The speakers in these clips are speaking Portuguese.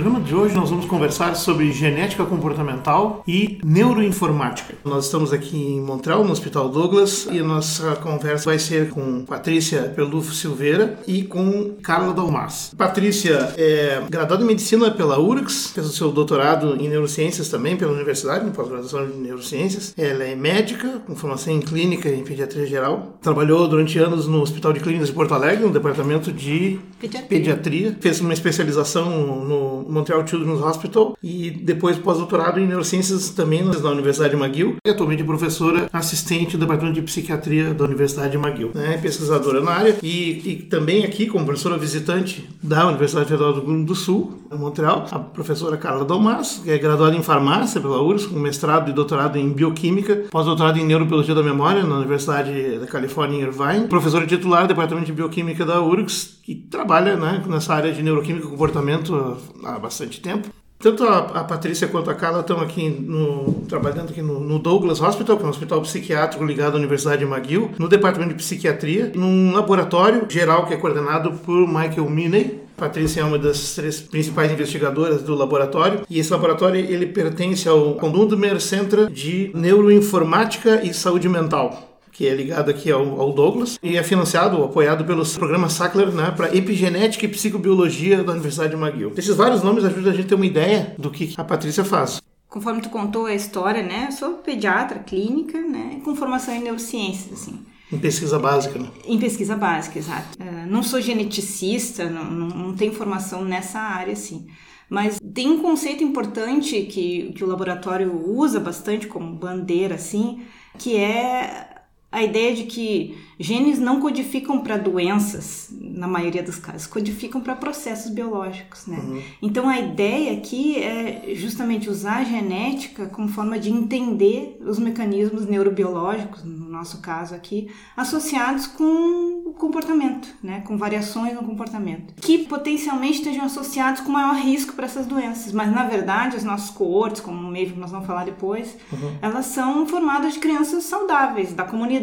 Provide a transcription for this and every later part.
Programa de hoje nós vamos conversar sobre genética comportamental e neuroinformática. Nós estamos aqui em Montreal, no Hospital Douglas, e a nossa conversa vai ser com Patrícia Pelufo Silveira e com Carla Dalmas. Patrícia é graduada em medicina pela URGS, fez o seu doutorado em neurociências também pela universidade, em pós-graduação em neurociências. Ela é médica, com formação em clínica em pediatria geral. Trabalhou durante anos no Hospital de Clínicas de Porto Alegre, no departamento de Pediatria. pediatria. Fez uma especialização no Montreal Children's Hospital e depois pós-doutorado em neurociências também na Universidade de McGill. E atualmente professora assistente do departamento de psiquiatria da Universidade de McGill. É pesquisadora na área e, e também aqui como professora visitante da Universidade Federal do Rio Grande do Sul, em Montreal, a professora Carla Dalmas, que é graduada em farmácia pela URSS, com mestrado e doutorado em bioquímica, pós-doutorado em neurobiologia da memória na Universidade da Califórnia em Irvine, professora titular do departamento de bioquímica da URGS e trabalha né, nessa área de neuroquímica e comportamento há bastante tempo. Tanto a, a Patrícia quanto a Carla estão aqui no, trabalhando aqui no, no Douglas Hospital, que é um hospital psiquiátrico ligado à Universidade de McGill, no departamento de psiquiatria, num laboratório geral que é coordenado por Michael Miney, Patrícia é uma das três principais investigadoras do laboratório e esse laboratório ele pertence ao Condumer Center de Neuroinformática e Saúde Mental que é ligado aqui ao, ao, Douglas, e é financiado, apoiado pelo programa Sackler né, para epigenética e psicobiologia da Universidade de McGill. Esses vários nomes ajudam a gente a ter uma ideia do que a Patrícia faz. Conforme tu contou a história, né, eu sou pediatra clínica, né, com formação em neurociências, assim. Em pesquisa básica, né? Em pesquisa básica, exato. Uh, não sou geneticista, não, não, não tenho formação nessa área, assim. Mas tem um conceito importante que, que o laboratório usa bastante como bandeira, assim, que é a ideia de que genes não codificam para doenças, na maioria dos casos, codificam para processos biológicos, né? Uhum. Então a ideia aqui é justamente usar a genética como forma de entender os mecanismos neurobiológicos, no nosso caso aqui, associados com o comportamento, né? Com variações no comportamento, que potencialmente estejam associados com maior risco para essas doenças, mas na verdade as nossas coortes, como mesmo nós vamos falar depois, uhum. elas são formadas de crianças saudáveis da comunidade,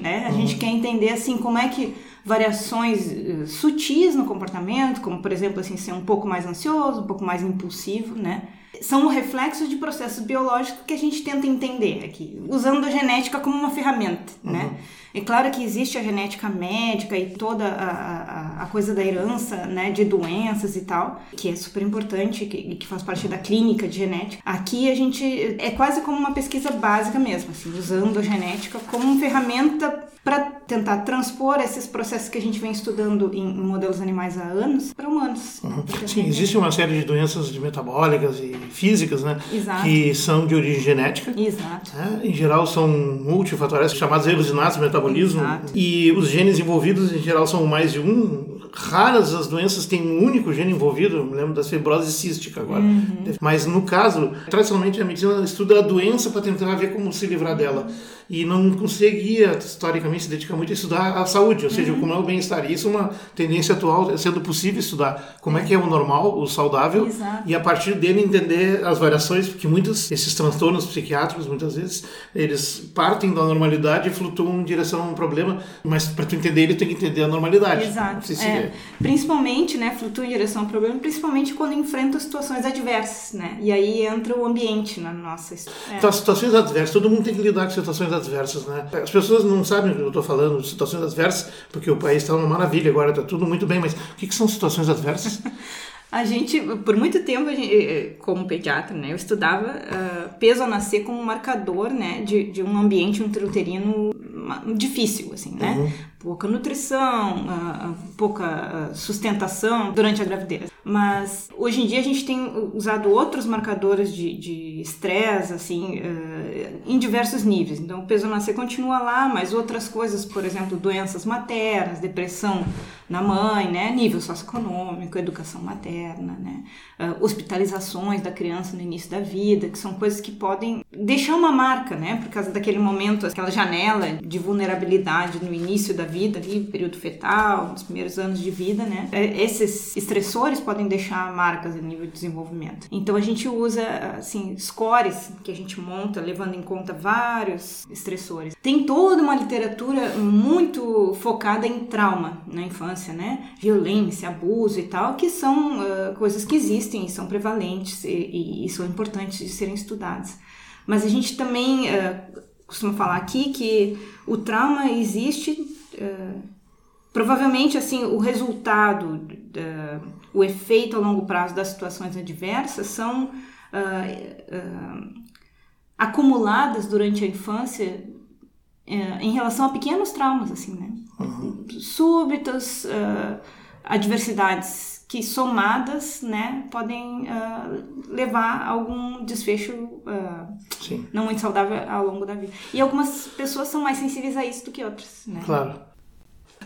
né? A uhum. gente quer entender assim como é que variações uh, sutis no comportamento, como por exemplo assim ser um pouco mais ansioso, um pouco mais impulsivo, né? São o reflexo de processos biológicos que a gente tenta entender aqui, usando a genética como uma ferramenta, uhum. né? É claro que existe a genética médica e toda a, a, a, coisa da herança, né, de doenças e tal, que é super importante e que, que, faz parte da clínica de genética. Aqui a gente é quase como uma pesquisa básica mesmo, assim, usando a genética como uma ferramenta para tentar transpor esses processos que a gente vem estudando em, em modelos animais há anos para humanos. Uhum. Sim, existe uma série de doenças de metabólicas e físicas, né, Exato. que são de origem genética. Exato. Né? Em geral são multifatoriais, chamados erros inatos metabolismo. Exato. E os genes envolvidos em geral são mais de um. Raras as doenças têm um único gene envolvido. Eu me lembro da fibrose cística agora. Uhum. Mas no caso, tradicionalmente a medicina estuda a doença para tentar ver como se livrar dela e não conseguia, historicamente, se dedicar muito a estudar a saúde, ou seja, uhum. como é o bem-estar. Isso é uma tendência atual, sendo possível estudar como é que é o normal, o saudável, Exato. e a partir dele entender as variações, porque muitos, esses transtornos psiquiátricos, muitas vezes, eles partem da normalidade e flutuam em direção a um problema, mas para tu entender ele, tem que entender a normalidade. Exato. Se é. Principalmente, né, flutua em direção ao problema, principalmente quando enfrenta situações adversas, né, e aí entra o ambiente na nossa... É. Então, situações adversas, todo mundo tem que lidar com situações adversas adversas, né? As pessoas não sabem o que eu estou falando, situações adversas, porque o país está uma maravilha agora, está tudo muito bem, mas o que, que são situações adversas? A gente, por muito tempo, gente, eh, eh, como pediatra, né, eu estudava uh, peso a nascer como marcador, né, de, de um ambiente intrauterino difícil, assim, né? Uhum. Pouca nutrição, uh, pouca sustentação durante a gravidez. Mas hoje em dia a gente tem usado outros marcadores de estresse, assim, uh, em diversos níveis. Então, o peso nascer continua lá, mas outras coisas, por exemplo, doenças maternas, depressão na mãe, né, nível socioeconômico, educação materna, né, uh, hospitalizações da criança no início da vida, que são coisas que podem deixar uma marca, né, por causa daquele momento, aquela janela de vulnerabilidade no início da vida, ali, período fetal, nos primeiros anos de vida, né? É, esses estressores podem deixar marcas no nível de desenvolvimento. Então a gente usa assim scores que a gente monta levando em conta vários estressores. Tem toda uma literatura muito focada em trauma na infância, né? Violência, abuso e tal, que são uh, coisas que existem são prevalentes e, e, são importantes de serem estudadas. Mas a gente também uh, costuma falar aqui que o trauma existe. Uh, provavelmente assim o resultado uh, o efeito a longo prazo das situações adversas são uh, acumuladas durante a infância em relação a pequenos traumas assim né uhum. súbitas adversidades que somadas, né, podem uh, levar a algum desfecho uh, não muito saudável ao longo da vida. E algumas pessoas são mais sensíveis a isso do que outras, né? Claro.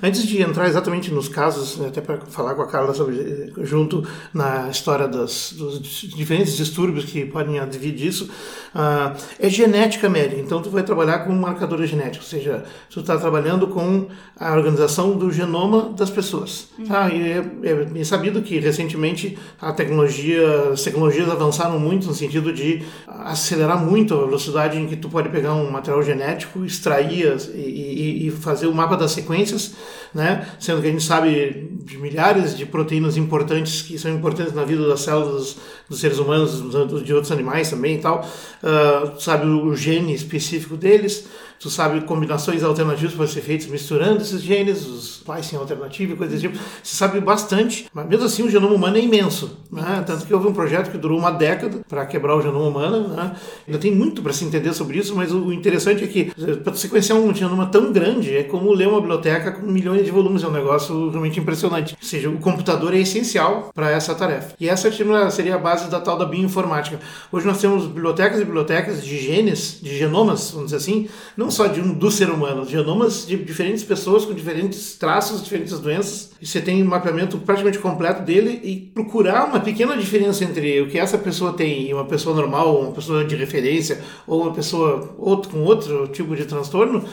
Antes de entrar exatamente nos casos, até para falar com a Carla sobre, junto na história das, dos diferentes distúrbios que podem advir disso, uh, é genética médica. Então, tu vai trabalhar com marcadores genéticos, ou seja, tu está trabalhando com a organização do genoma das pessoas. Uhum. Tá? E é, é, é, sabido que recentemente a tecnologia, as tecnologias avançaram muito no sentido de acelerar muito a velocidade em que tu pode pegar um material genético, extrair e, e, e fazer o mapa das sequências né? Sendo que a gente sabe de milhares de proteínas importantes que são importantes na vida das células dos seres humanos, de outros animais também e tal. Uh, sabe o gene específico deles tu sabe combinações alternativas podem ser feitas misturando esses genes, os splicing alternativo e coisas desse tipo. Você sabe bastante, mas mesmo assim o genoma humano é imenso. Né? Tanto que houve um projeto que durou uma década para quebrar o genoma humano. Né? Ainda tem muito para se entender sobre isso, mas o interessante é que para sequenciar um genoma tão grande é como ler uma biblioteca com milhões de volumes, é um negócio realmente impressionante. Ou seja, o computador é essencial para essa tarefa. E essa seria a base da tal da bioinformática. Hoje nós temos bibliotecas e bibliotecas de genes, de genomas, vamos dizer assim, não só de um, do ser humano, genomas de diferentes pessoas com diferentes traços, diferentes doenças, e você tem um mapeamento praticamente completo dele e procurar uma pequena diferença entre o que essa pessoa tem e uma pessoa normal, uma pessoa de referência, ou uma pessoa outro, com outro tipo de transtorno,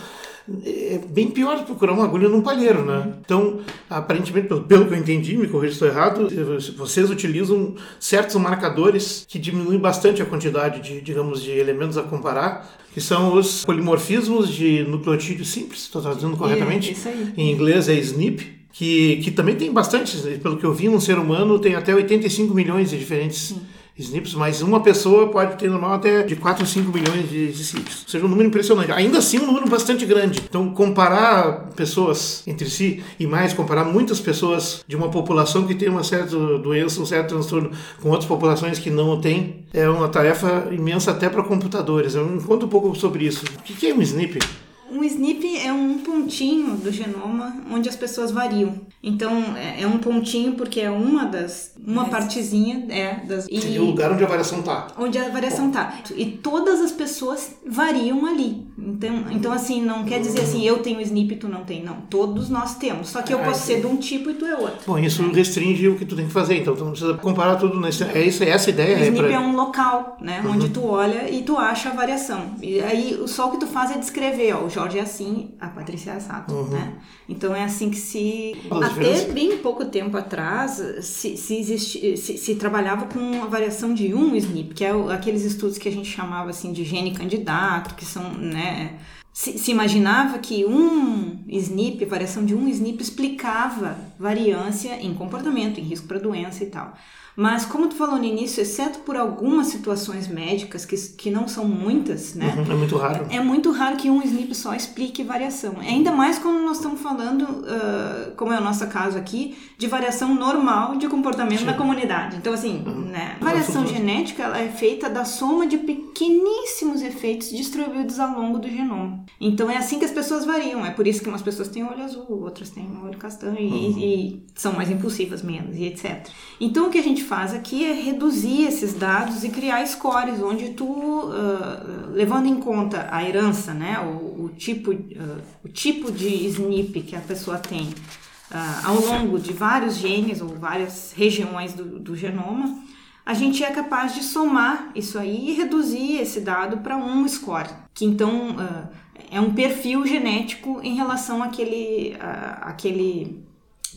é bem pior procurar uma agulha num palheiro, né? Então, aparentemente, pelo, pelo que eu entendi, me corrija se estou errado, vocês utilizam certos marcadores que diminuem bastante a quantidade de, digamos, de elementos a comparar, que são os polimorfismos de nucleotídeo simples, estou traduzindo corretamente? Isso aí. Em inglês é SNP, que, que também tem bastante, pelo que eu vi, um ser humano tem até 85 milhões de diferentes... Sim SNPs, mas uma pessoa pode ter normal até de 4 a 5 milhões de, de sítios. Ou seja, um número impressionante. Ainda assim, um número bastante grande. Então, comparar pessoas entre si e mais comparar muitas pessoas de uma população que tem uma certa doença, um certo transtorno com outras populações que não o têm, é uma tarefa imensa até para computadores. Eu me conta um pouco sobre isso. O que é um SNP? Um SNP é um pontinho do genoma onde as pessoas variam. Então, é, é um pontinho porque é uma das. Uma Mas... partezinha é das. E o lugar onde a variação está. Onde a variação está. E todas as pessoas variam ali. Então, então assim, não quer dizer assim, eu tenho SNP e tu não tem. Não, todos nós temos. Só que eu ah, posso ser de um tipo e tu é outro. Bom, isso restringe o que tu tem que fazer. Então, tu não precisa comparar tudo nesse. É isso, é essa a ideia. O SNP é, pra... é um local, né? Uhum. Onde tu olha e tu acha a variação. E aí, só o que tu faz é descrever, ó, o Jorge é assim, a Patrícia é assado, uhum. né? Então é assim que se. Até bem pouco tempo atrás se, se, existi, se, se, trabalhava com a variação de um SNP, que é aqueles estudos que a gente chamava assim de gene candidato, que são, né? Se, se, imaginava que um SNP, variação de um SNP, explicava variância em comportamento, em risco para doença e tal. Mas, como tu falou no início, exceto por algumas situações médicas, que, que não são muitas, né? Uhum, é muito raro. É, é, muito raro que um SNP só explique variação. Ainda mais quando nós estamos falando, uh, como é o nosso caso aqui, de variação normal de comportamento Sim. na comunidade. Então, assim, uhum. né? A variação genética ela é feita da soma de pequeníssimos efeitos distribuídos ao longo do genoma. Então, é assim que as pessoas variam. É por isso que umas pessoas têm olho azul, outras têm olho castanho uhum. e, e são mais impulsivas, menos, e etc. Então, o que a gente faz aqui é reduzir esses dados e criar scores, onde tu, uh, levando em conta a herança, né, o, o tipo, uh, o tipo de SNP que a pessoa tem uh, ao longo de vários genes ou várias regiões do, do genoma, a gente é capaz de somar isso aí e reduzir esse dado para um score, que então é um perfil genético em relação àquele, àquele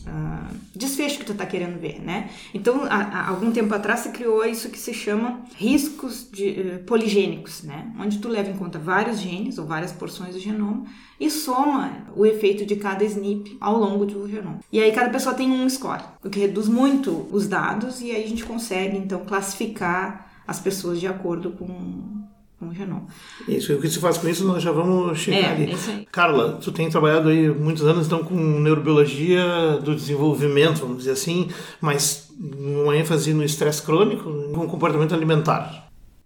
uh, desfecho que tu está querendo ver, né? Então, há, há, algum tempo atrás se criou isso que se chama riscos de, uh, poligênicos, né? Onde tu leva em conta vários genes ou várias porções do genoma e soma o efeito de cada SNP ao longo do genoma. E aí cada pessoa tem um score, o que reduz muito os dados e aí a gente consegue então classificar as pessoas de acordo com com o genoma. Isso, o que se faz com isso, nós já vamos chegar é, ali. Carla, tu tem trabalhado aí muitos anos então com neurobiologia do desenvolvimento, vamos dizer assim, mas uma ênfase no estresse crônico, com comportamento alimentar.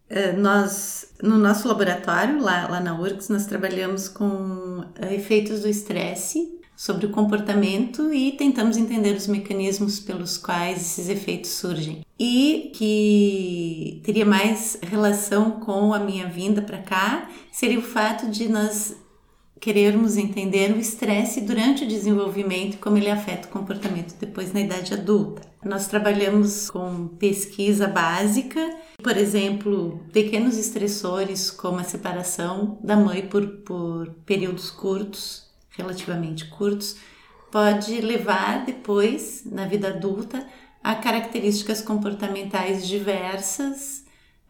É, nós, no nosso laboratório, lá, lá na URGS, nós trabalhamos com é, efeitos do estresse sobre o comportamento e tentamos entender os mecanismos pelos quais esses efeitos surgem. E que teria mais relação com a minha vinda para cá seria o fato de nós querermos entender o estresse durante o desenvolvimento e como ele afeta o comportamento depois na idade adulta. Nós trabalhamos com pesquisa básica, por exemplo, pequenos estressores como a separação da mãe por, por períodos curtos relativamente curtos, pode levar depois, na vida adulta, a características comportamentais diversas,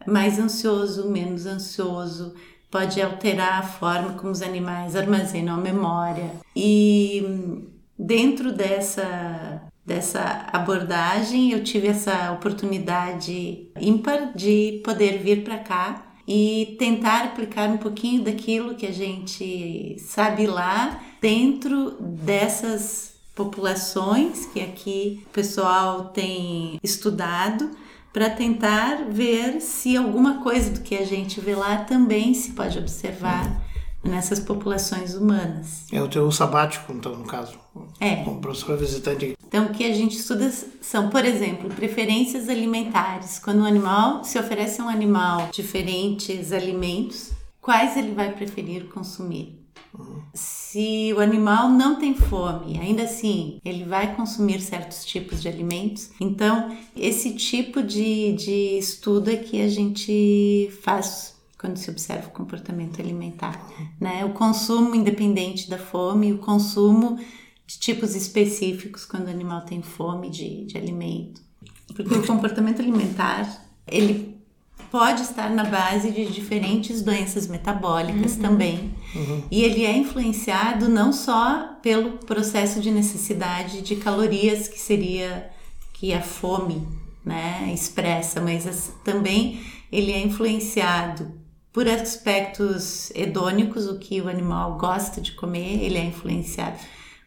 mais ansioso, menos ansioso, pode alterar a forma como os animais armazenam a memória. E dentro dessa dessa abordagem, eu tive essa oportunidade ímpar de poder vir para cá e tentar aplicar um pouquinho daquilo que a gente sabe lá dentro dessas populações que aqui o pessoal tem estudado para tentar ver se alguma coisa do que a gente vê lá também se pode observar nessas populações humanas. É o teu sabático, então, no caso. É. Como professor visitante. Então, o que a gente estuda são, por exemplo, preferências alimentares. Quando um animal se oferece a um animal diferentes alimentos, quais ele vai preferir consumir? Se o animal não tem fome, ainda assim, ele vai consumir certos tipos de alimentos. Então, esse tipo de, de estudo é que a gente faz quando se observa o comportamento alimentar, né? O consumo independente da fome, o consumo de tipos específicos quando o animal tem fome de, de alimento. Porque o comportamento alimentar, ele pode estar na base de diferentes doenças metabólicas uhum. também. Uhum. E ele é influenciado não só pelo processo de necessidade de calorias, que seria que a fome né, expressa, mas também ele é influenciado por aspectos hedônicos, o que o animal gosta de comer, ele é influenciado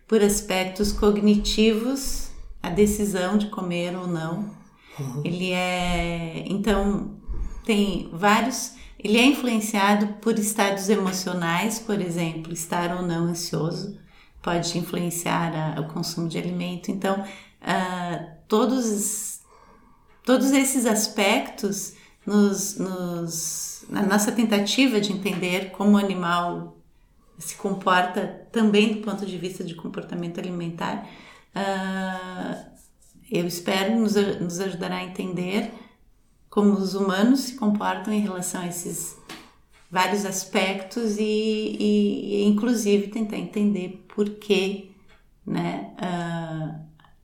por aspectos cognitivos, a decisão de comer ou não. Uhum. Ele é. Então, tem vários. Ele é influenciado por estados emocionais, por exemplo, estar ou não ansioso pode influenciar a, o consumo de alimento. Então, uh, todos, todos esses aspectos nos, nos, na nossa tentativa de entender como o animal se comporta também do ponto de vista de comportamento alimentar, uh, eu espero nos, nos ajudará a entender como os humanos se comportam em relação a esses vários aspectos e, e, inclusive tentar entender por que né, uh,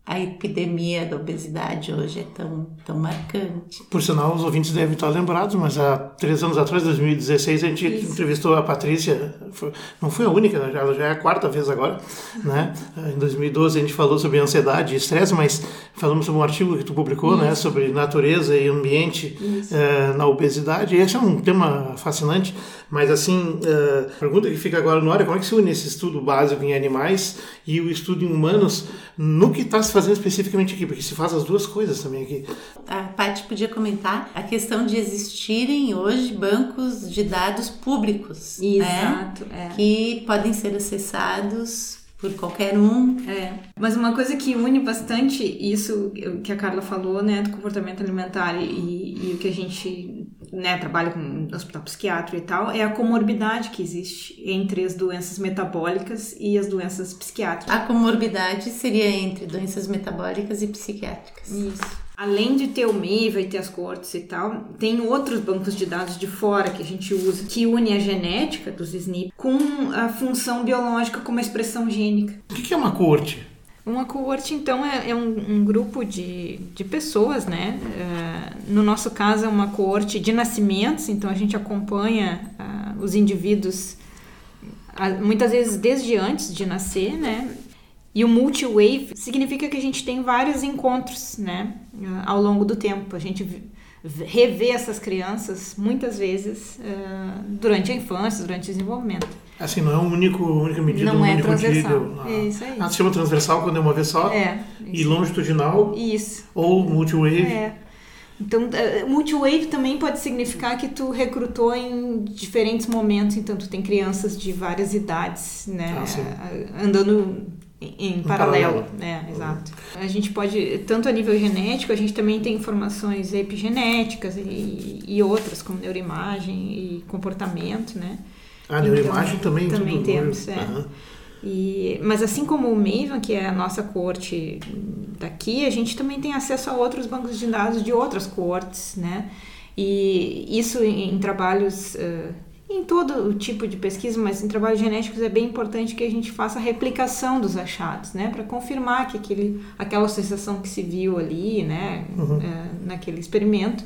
a epidemia da obesidade hoje é tão, tão marcante. Por sinal, os ouvintes devem estar lembrados, mas há três anos atrás, 2016, a gente Isso. entrevistou a Patrícia, foi, não foi a única, né? ela já é a quarta vez agora, né? Em 2012 a gente falou sobre ansiedade e estresse, mas falamos sobre um artigo que tu publicou, né? Sobre natureza e ambiente uh, na obesidade, e esse é um tema fascinante, mas assim, uh, pergunta que fica agora no ar é como é que se une esse estudo básico em animais e o estudo em humanos no que está se fazendo especificamente aqui, porque se faz as duas coisas também aqui. A Paty podia comentar a questão de existirem hoje bancos de dados públicos, né? Exato, é. que podem ser acessados por qualquer um. É. Mas uma coisa que une bastante isso que a Carla falou, né, do comportamento alimentar e, e o que a gente, né, trabalha com hospital psiquiátrico e tal, é a comorbidade que existe entre as doenças metabólicas e as doenças psiquiátricas. A comorbidade seria entre doenças metabólicas e psiquiátricas. Isso. Além de ter o MEIVA e ter as cortes e tal, tem outros bancos de dados de fora que a gente usa, que une a genética dos SNP com a função biológica como a expressão gênica. O que é uma corte? Uma coorte, então, é, é um, um, grupo de, de pessoas, né? Uh, no nosso caso, é uma coorte de nascimentos, então a gente acompanha uh, os indivíduos uh, muitas vezes desde antes de nascer, né? E o multi-wave significa que a gente tem vários encontros, né? Ao longo do tempo. A gente rever essas crianças muitas vezes uh, durante a infância, durante o desenvolvimento. Assim, não é um único, única medida, não um é único transversal. Dia, é isso aí. Ah, se chama transversal quando é uma vez só? É. Isso. E longitudinal? Isso. Ou multi-wave? É. Então, uh, multi-wave também pode significar que tu recrutou em diferentes momentos, então tu tem crianças de várias idades, né, ah, andando em, em paralelo, paralelo, né? Exato. A gente pode, tanto a nível genético, a gente também tem informações epigenéticas e, e outras, como neuroimagem e comportamento, né? A neuroimagem então, também, também temos, é. Uhum. E, mas assim como o Maven, que é a nossa corte daqui, a gente também tem acesso a outros bancos de dados de outras cortes, né? E isso em, em trabalhos uh, em todo o tipo de pesquisa, mas em trabalhos genéticos é bem importante que a gente faça a replicação dos achados, né, para confirmar que aquele, aquela associação que se viu ali, né, uhum. é, naquele experimento,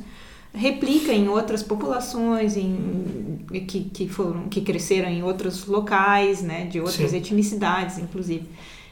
replica em outras populações, em, que, que foram, que cresceram em outros locais, né, de outras Sim. etnicidades, inclusive.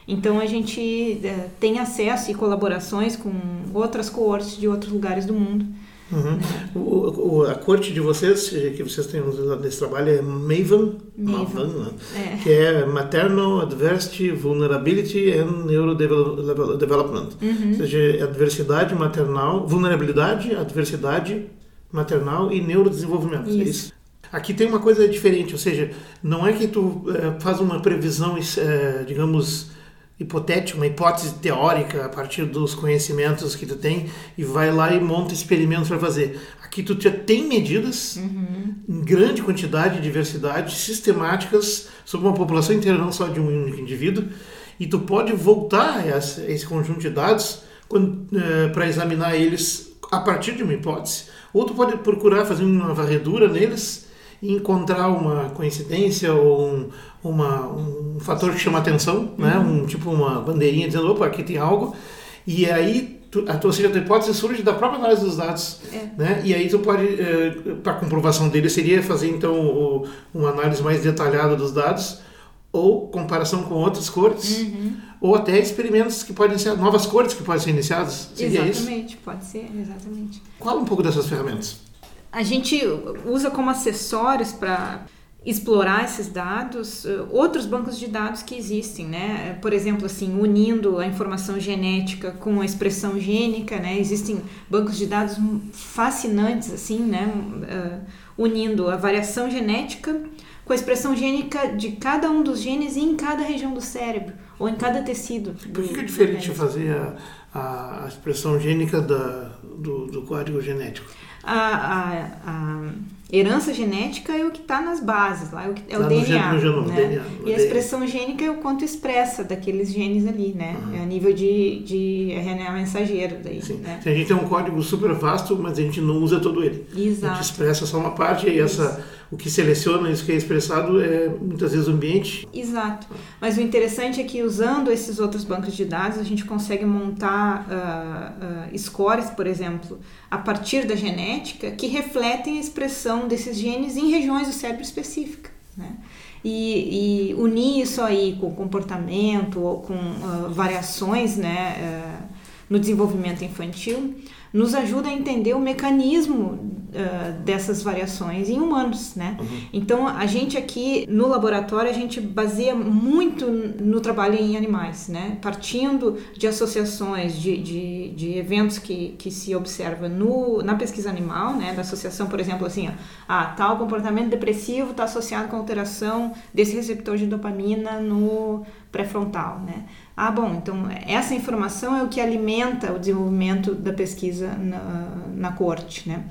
Então a gente é, tem acesso e colaborações com outras coortes de outros lugares do mundo Uhum. O, o, a corte de vocês, que vocês têm usado nesse trabalho, é MAVEN, MAVEN né? é. que é Maternal Adversity, Vulnerability and Neurodevelopment. Uhum. Ou seja, é adversidade maternal, vulnerabilidade, adversidade maternal e neurodesenvolvimento. É isso. É isso? Aqui tem uma coisa diferente, ou seja, não é que tu é, faz uma previsão, é, digamos, hipotética, uma hipótese teórica a partir dos conhecimentos que tu tem e vai lá e monta experimentos para fazer. Aqui tu já tem medidas uhum. em grande quantidade, diversidade, sistemáticas sobre uma população inteira, não só de um único indivíduo, e tu pode voltar a esse conjunto de dados eh, para examinar eles a partir de uma hipótese. Ou tu pode procurar fazer uma varredura neles encontrar uma coincidência ou um, uma, um fator que chama atenção, né? uhum. né? um, tipo uma bandeirinha dizendo, opa, aqui tem algo, e aí tu, a tua, seja, a tua hipótese surge da própria análise dos dados, é. né? e aí tu pode, eh, para comprovação dele, seria fazer então o, uma análise mais detalhada dos dados, ou comparação com outras cores, uhum. ou até experimentos que podem ser, novas cores que podem ser iniciadas. Seria exatamente, isso? pode ser, exatamente. Fala um pouco dessas ferramentas. A gente usa como acessórios para explorar esses dados, eh, outros bancos de dados que existem, né? Por exemplo, assim, unindo a informação genética com a expressão gênica, né? Existem bancos de dados fascinantes, assim, né? Uh, unindo a variação genética com a expressão gênica de cada um dos genes em cada região do cérebro ou em cada tecido. Por que, é diferente fazer a, a, expressão gênica da, do, do código genético? A, a, a herança genética é o que está nas bases, lá é o, que, é o DNA. No genoma, né? DNA, e a expressão gênica é o quanto expressa daqueles genes ali, né? Uhum. É a nível de, de RNA mensageiro daí. Sim. Né? A gente tem um código super vasto, mas a gente não usa todo ele. Exato. A gente expressa só uma parte e essa o que seleciona isso que é expressado é muitas vezes o ambiente. Exato. Mas o interessante é que usando esses outros bancos de dados a gente consegue montar uh, uh, scores, por exemplo, a partir da genética que refletem a expressão desses genes em regiões do cérebro específicas. Né? E, e, unir isso aí com comportamento ou com uh, variações né, no desenvolvimento infantil nos ajuda a entender o mecanismo uh, dessas variações em humanos, né? Uhum. Então, a gente aqui no laboratório, a gente baseia muito no trabalho em animais, né? Partindo de associações, de, de, de eventos que, que se observa no, na pesquisa animal, né? Da associação, por exemplo, assim, ó, ah, tal comportamento depressivo está associado com alteração desse receptor de dopamina no pré-frontal, né? Ah, bom, então essa informação é o que alimenta o desenvolvimento da pesquisa na, na corte, né?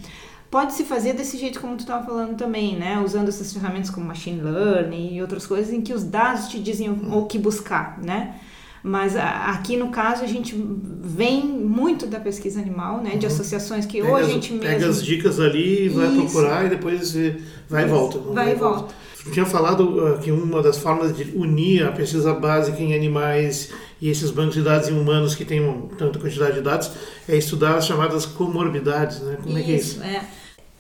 Pode-se fazer desse jeito como tu estava falando também, né? Usando essas ferramentas como machine learning e outras coisas em que os dados te dizem o, que buscar, né? Mas aqui no caso a gente vem muito da pesquisa animal, né? De uhum. associações que pega ou a gente as, mesmo... Pega as dicas ali, vai Isso. procurar e depois vai e volta. Vai, vai e volta. volta. Tinha falado uh, que uma das formas de unir a pesquisa básica em animais e esses bancos de dados em humanos que têm tanta quantidade de dados é estudar as chamadas comorbidades, né? Como isso, é que é isso? É.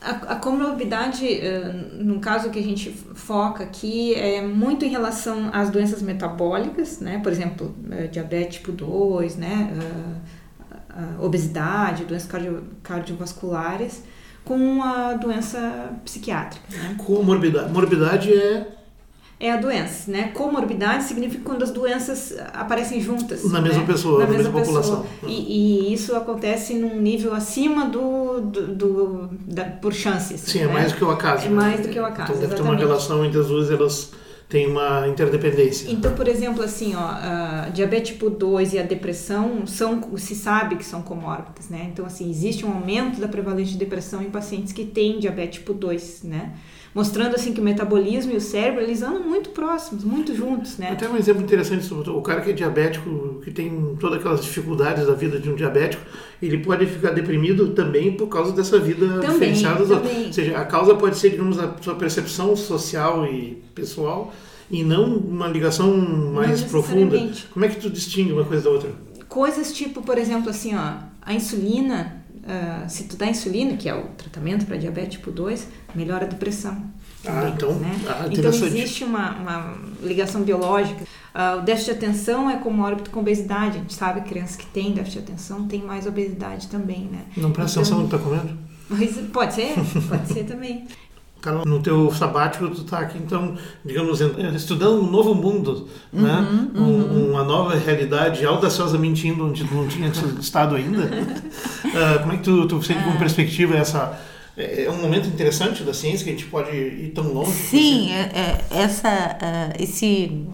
A, a comorbidade, uh, no caso que a gente foca aqui, é muito em relação às doenças metabólicas, né? Por exemplo, uh, diabetes tipo 2, né? Obesidade, doenças cardio, cardiovasculares, com a doença psiquiátrica. Né? Comorbidade. Morbidade é é a doença, né? Comorbidade significa quando as doenças aparecem juntas. Na mesma né? pessoa, na, na mesma, mesma população. E, e, isso acontece num nível acima do, do, do da, por chances. Sim, é né? é mais do que o acaso. É mais do que o acaso. Então deve exatamente. ter uma relação entre as duas, elas têm uma interdependência. Então, por exemplo, assim, ó, diabetes tipo 2 e a depressão são, se sabe que são comórbidas, né? Então, assim, existe um aumento da prevalência de depressão em pacientes que têm diabetes tipo 2, né? Mostrando assim que o metabolismo e o cérebro eles andam muito próximos, muito juntos, né? Até um exemplo interessante, o cara que é diabético, que tem todas aquelas dificuldades da vida de um diabético, ele pode ficar deprimido também por causa dessa vida também, diferenciada. Também. Ou seja, a causa pode ser, digamos, a sua percepção social e pessoal e não uma ligação mais profunda. Como é que tu distingue uma coisa da outra? Coisas tipo, por exemplo, assim, ó, a insulina uh, se tu dá insulina, que é o tratamento para diabetes tipo 2, melhora a depressão. Ah, então, né? ah, então existe uma, uma ligação biológica. Uh, o déficit de atenção é comórbito com obesidade. A gente sabe que crianças que têm déficit de atenção têm mais obesidade também, né? Não presta então, atenção no que está comendo? Pode ser, pode ser também. Tá no teu sabático, tu está aqui, então, digamos, estudando um novo mundo, uhum, né? Uhum. Um, uma nova realidade, audaciosamente indo onde tu não tinha estado ainda. uh, como é que tu, tu sente como é. perspectiva essa... É, é um momento interessante da ciência que a gente pode ir tão longe. Sim, é, é, essa, uh, esse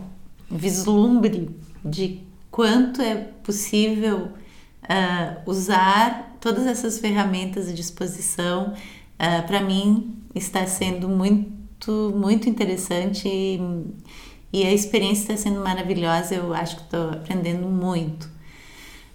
vislumbre de quanto é possível uh, usar todas essas ferramentas à disposição, uh, para mim está sendo muito, muito interessante e, e a experiência está sendo maravilhosa. Eu acho que estou aprendendo muito.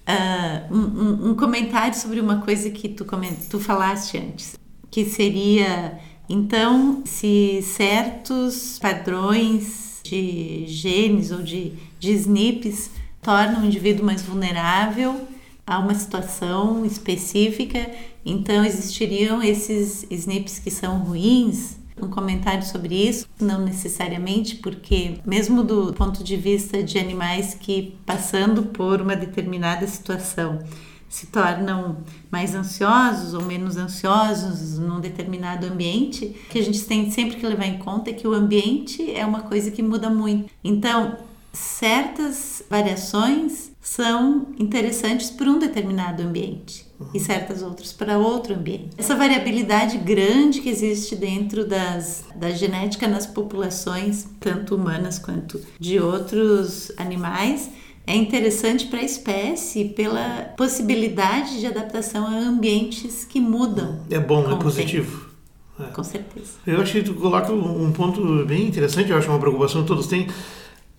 Uh, um, um, comentário sobre uma coisa que tu, tu falaste antes, que seria então se certos padrões de genes ou de, de SNPs tornam o indivíduo mais vulnerável a uma situação específica então existiriam esses SNPs que são ruins. Um comentário sobre isso, não necessariamente, porque mesmo do ponto de vista de animais que passando por uma determinada situação se tornam mais ansiosos ou menos ansiosos num determinado ambiente, que a gente tem sempre que levar em conta é que o ambiente é uma coisa que muda muito. Então, certas variações são interessantes para um determinado ambiente e certas outras para outro ambiente. Essa variabilidade grande que existe dentro das, da genética nas populações, tanto humanas quanto de outros animais, é interessante para a espécie pela possibilidade de adaptação a ambientes que mudam. É bom, é positivo. É. Com certeza. Eu acho que tu coloca um ponto bem interessante, eu acho uma preocupação que todos têm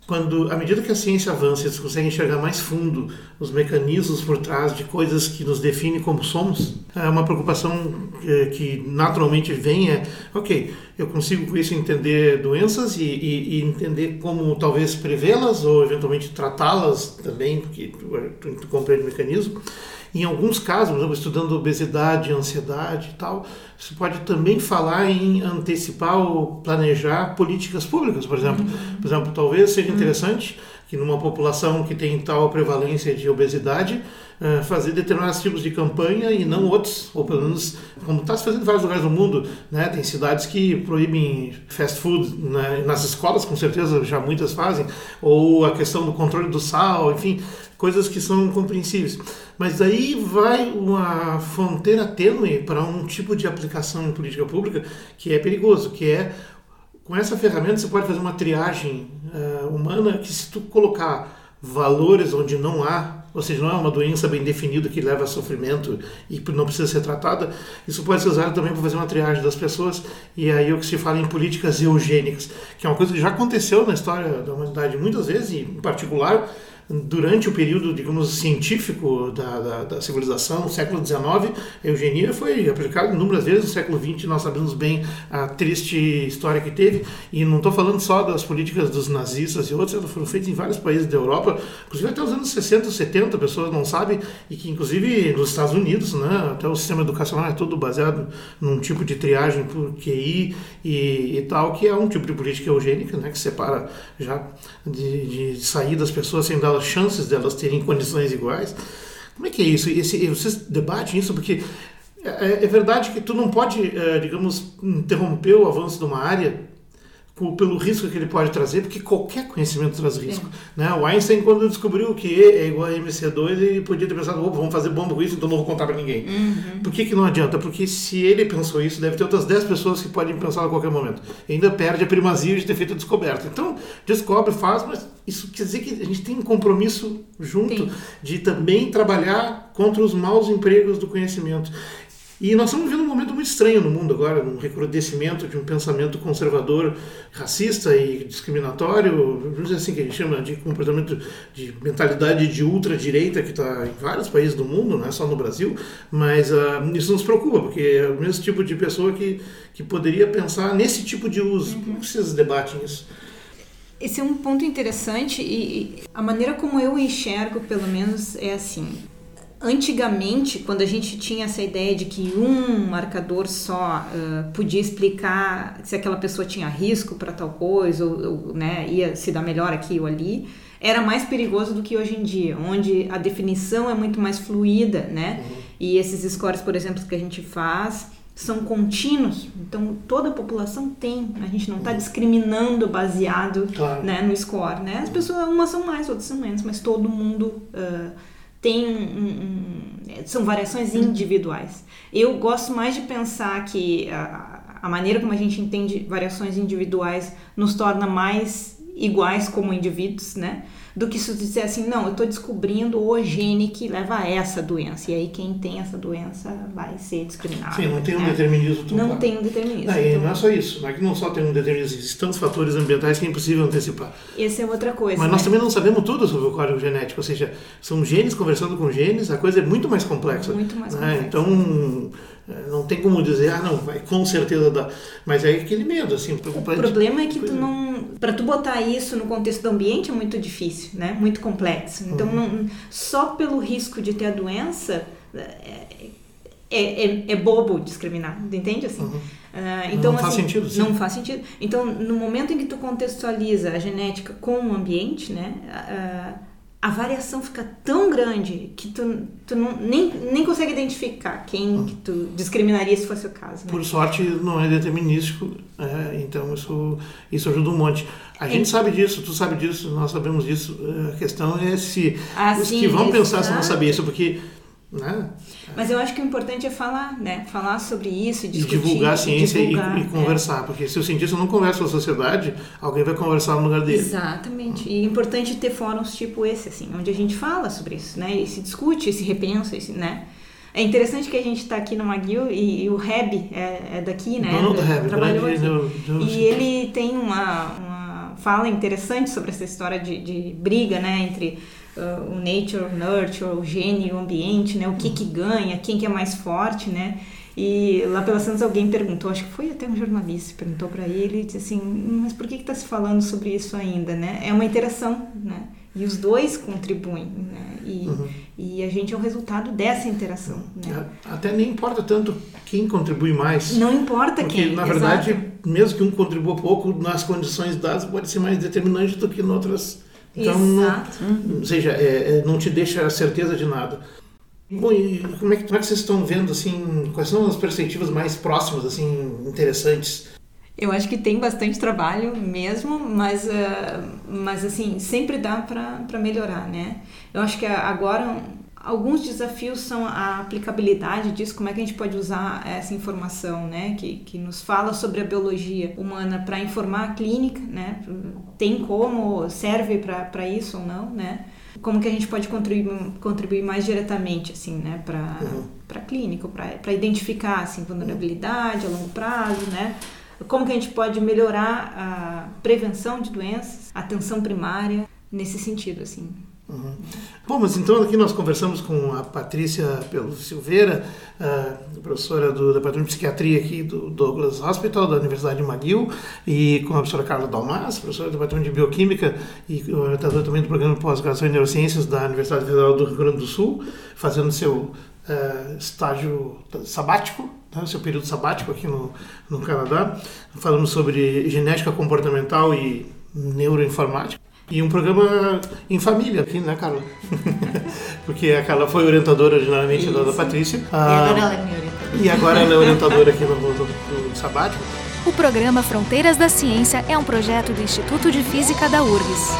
quando, à medida que a ciência avança, eles conseguem enxergar mais fundo os mecanismos por trás de coisas que nos definem como somos, é uma preocupação que, naturalmente vem é, ok, eu consigo com isso entender doenças e, e, e entender como talvez prevê-las ou eventualmente tratá-las também, porque tu, tu, tu compreende o mecanismo. Em alguns casos, estudando obesidade, ansiedade e tal, você pode também falar em antecipar ou planejar políticas públicas, por exemplo. Uhum. Por exemplo, talvez seja uhum. Que numa população que tem tal prevalência de obesidade, eh, fazer determinados tipos de campanha e não outros, ou pelo menos como está se fazendo em vários lugares do mundo, né? Tem cidades que proíbem fast food né? nas escolas, com certeza já muitas fazem, ou a questão do controle do sal, enfim, coisas que são compreensíveis. Mas aí vai uma fronteira tênue para um tipo de aplicação em política pública que é perigoso, que é com essa ferramenta você pode fazer uma triagem uh, humana que se tu colocar valores onde não há, ou seja, não é uma doença bem definida que leva a sofrimento e não precisa ser tratada, isso pode ser usado também para fazer uma triagem das pessoas. E aí o que se fala em políticas eugênicas, que é uma coisa que já aconteceu na história da humanidade muitas vezes, e em particular durante o período, digamos, científico da, da, da civilização, século XIX, a eugenia foi aplicada inúmeras vezes. No século XX, nós sabemos bem a triste história que teve. E não estou falando só das políticas dos nazistas e outras, elas foram feitas em vários países da Europa, inclusive até os anos 60, 70, pessoas não sabem, e que inclusive nos Estados Unidos, né, até o sistema educacional é todo baseado num tipo de triagem por QI e, e tal, que é um tipo de política eugênica, né, que separa já de, de sair das pessoas sem dar as chances delas terem condições iguais. Como é que é isso? Esse, vocês debatem isso porque é, é verdade que tu não pode, é, digamos, interromper o avanço de uma área pelo risco que ele pode trazer, porque qualquer conhecimento traz risco. É. Né? O Einstein, quando descobriu que E é igual a MC2, ele podia ter pensado, vamos fazer bomba com isso, então não vou contar para ninguém. Uhum. Por que, que não adianta? Porque se ele pensou isso, deve ter outras 10 pessoas que podem pensar a qualquer momento. E ainda perde a primazia de ter feito a descoberta. Então, descobre, faz, mas isso quer dizer que a gente tem um compromisso junto Sim. de também trabalhar contra os maus empregos do conhecimento. E nós estamos vivendo um momento muito estranho no mundo agora, um recrudescimento de um pensamento conservador, racista e discriminatório, vamos dizer assim, que a gente chama de comportamento de mentalidade de ultradireita que está em vários países do mundo, não é só no Brasil, mas uh, isso nos preocupa, porque é o mesmo tipo de pessoa que, que poderia pensar nesse tipo de uso. Uhum. Como vocês debatem isso? Esse é um ponto interessante e a maneira como eu enxergo, pelo menos, é assim antigamente, quando a gente tinha essa ideia de que um marcador só uh, podia explicar se aquela pessoa tinha risco para tal coisa, ou, ou né, ia se dar melhor aqui ou ali, era mais perigoso do que hoje em dia, onde a definição é muito mais fluida, né? Uhum. E esses scores, por exemplo, que a gente faz são contínuos, então toda a população tem, a gente não está uhum. discriminando baseado claro. né, no score, né? As pessoas, umas são mais, outras são menos, mas todo mundo... Uh, tem um, um, são variações individuais. Eu gosto mais de pensar que a, a maneira como a gente entende variações individuais nos torna mais iguais como indivíduos, né? Do que se dizer assim, não, eu estou descobrindo o gene que leva a essa doença. E aí quem tem essa doença vai ser discriminado. Sim, não tem um né? determinismo tão Não claro. tem um determinismo. Não, então... não é só isso, não é que não só tem um determinismo, existem tantos fatores ambientais que é impossível antecipar. Essa é outra coisa. Mas né? nós também não sabemos tudo sobre o código genético, ou seja, são genes conversando com genes, a coisa é muito mais complexa. Muito mais né? complexa. Então é, não tem como dizer, ah, não, vai com certeza dar. Mas é aquele medo, assim, preocupante. O problema é que tu não. Para tu botar isso no contexto do ambiente é muito difícil, né? Muito complexo. Então, uhum. não, só pelo risco de ter a doença. É, é, é, bobo discriminar, entende assim? Uhum. Uh, então, não faz assim, sentido. Sim. Não faz sentido. Então, no momento em que tu contextualiza a genética com o ambiente, né, uh, a variação fica tão grande que tu, tu não, nem, nem consegue identificar quem hum. que tu discriminaria se fosse o caso. Né? Por sorte, não é determinístico, é, então isso, isso ajuda um monte. A gente sabe disso, tu sabe disso, nós sabemos disso. A questão é se ah, os sim, que vão pensar se não saber isso, porque né? Mas eu acho que o importante é falar, né? Falar sobre isso, discutir, e divulgar a ciência e, divulgar, e, e conversar, é. porque se o cientista não conversa com a sociedade, alguém vai conversar no lugar dele. Exatamente. E é importante ter fóruns tipo esse, assim, onde a gente fala sobre isso, né? E se discute, se repensa, né? É interessante que a gente está aqui no McGill e, e o Reb é, é, daqui, né? Dono do Reb, trabalhou aqui. Do, do, e ele tem uma, uma fala interessante sobre essa história de, de briga, né? Entre uh, o nature, nurture, o gene, o ambiente, né? O que que ganha, quem que é mais forte, né? E lá pela Santos alguém perguntou, acho que foi até um jornalista, perguntou para ele disse assim, mas por que está se falando sobre isso ainda, né? É uma interação, né? E os dois contribuem, né? E, uhum. e a gente é o resultado dessa interação, né? Até nem importa tanto quem contribui mais. Não importa porque, quem. na verdade, exato. mesmo que um contribua pouco, nas condições dadas pode ser mais determinante do que em outras então, Exato. Não, ou seja, é, é, não te deixa a certeza de nada. Bom, e como é, que, como é que vocês estão vendo, assim, quais são as perspectivas mais próximas, assim, interessantes? Eu acho que tem bastante trabalho mesmo, mas, uh, mas assim, sempre dá para melhorar, né? Eu acho que agora Alguns desafios são a aplicabilidade disso, como é que a gente pode usar essa informação, né, que, que nos fala sobre a biologia humana para informar a clínica, né, tem como, serve para isso ou não, né, como que a gente pode contribuir, contribuir mais diretamente, assim, né, para uhum. a clínica, para identificar, assim, vulnerabilidade a longo prazo, né, como que a gente pode melhorar a prevenção de doenças, atenção primária, nesse sentido, assim. Uhum. Bom, mas então aqui nós conversamos com a Patrícia Pelo Silveira, uh, professora do Departamento de Psiquiatria aqui do Douglas Hospital, da Universidade de McGill, e com a professora Carla Dalmas, professora do Departamento de Bioquímica e orientadora também do programa de pós-graduação em Neurociências da Universidade Federal do Rio Grande do Sul, fazendo seu uh, estágio sabático, né, seu período sabático aqui no, no Canadá. Falamos sobre genética comportamental e neuroinformática. E um programa em família aqui, né, Carla? Porque a Carla foi orientadora originalmente da, da Patrícia. E agora ela é minha orientadora. E agora ela é orientadora aqui no, no, no Sabático. O programa Fronteiras da Ciência é um projeto do Instituto de Física da URGS.